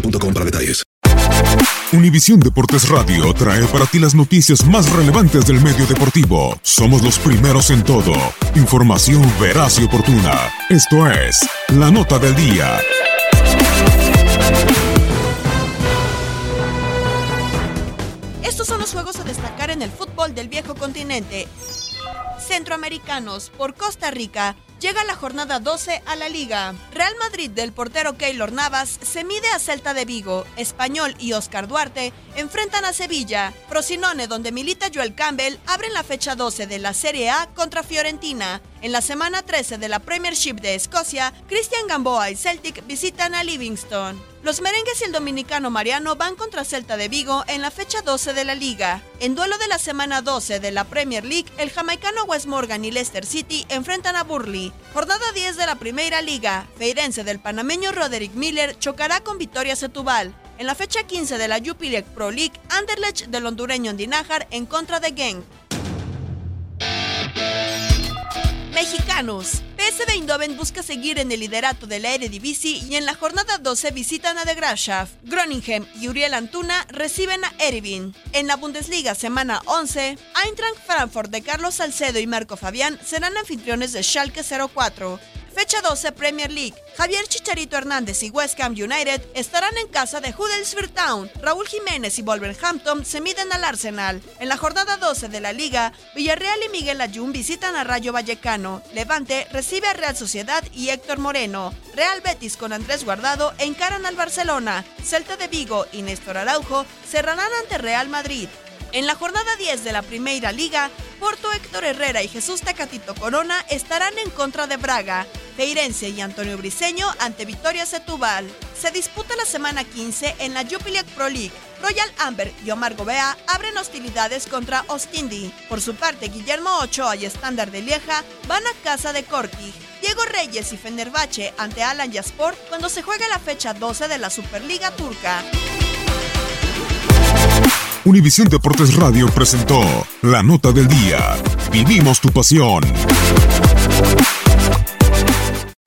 boostmobile.com para. Univisión Deportes Radio trae para ti las noticias más relevantes del medio deportivo. Somos los primeros en todo. Información veraz y oportuna. Esto es La Nota del Día. Estos son los juegos a destacar en el fútbol del viejo continente. Centroamericanos por Costa Rica. Llega la jornada 12 a la liga. Real Madrid del portero Keylor Navas se mide a Celta de Vigo. Español y Oscar Duarte enfrentan a Sevilla. Frosinone, donde milita Joel Campbell, abren la fecha 12 de la Serie A contra Fiorentina. En la semana 13 de la Premiership de Escocia, Christian Gamboa y Celtic visitan a Livingston. Los merengues y el dominicano Mariano van contra Celta de Vigo en la fecha 12 de la liga. En duelo de la semana 12 de la Premier League, el jamaicano West Morgan y Leicester City enfrentan a Burley. Jornada 10 de la Primera Liga, Feirense del panameño Roderick Miller chocará con Victoria Setúbal. En la fecha 15 de la Jupiler Pro League, Anderlecht del hondureño Ndinajar en contra de Genk. Mexicanos. PSV Eindhoven busca seguir en el liderato de la Eredivisie y en la jornada 12 visitan a De Graafschap. Groningen y Uriel Antuna reciben a Erevin. En la Bundesliga semana 11, Eintracht Frankfurt de Carlos Salcedo y Marco Fabián serán anfitriones de Schalke 04. Fecha 12 Premier League. Javier Chicharito Hernández y West Ham United estarán en casa de Huddersfield Town. Raúl Jiménez y Wolverhampton se miden al Arsenal. En la jornada 12 de la liga, Villarreal y Miguel Ayun visitan a Rayo Vallecano. Levante recibe a Real Sociedad y Héctor Moreno. Real Betis con Andrés Guardado encaran al Barcelona. Celta de Vigo y Néstor Araujo cerrarán ante Real Madrid. En la jornada 10 de la Primera Liga, Porto Héctor Herrera y Jesús Tacatito Corona estarán en contra de Braga. Feirense y Antonio Briseño ante Victoria Setúbal. Se disputa la semana 15 en la Jupiler Pro League. Royal Amber y Omar Gobea abren hostilidades contra Ostindi. Por su parte, Guillermo Ochoa y Estándar de Lieja van a casa de Corti. Diego Reyes y Fenerbahce ante Alan Yaspor cuando se juega la fecha 12 de la Superliga Turca. Univisión Deportes Radio presentó La Nota del Día. Vivimos tu pasión.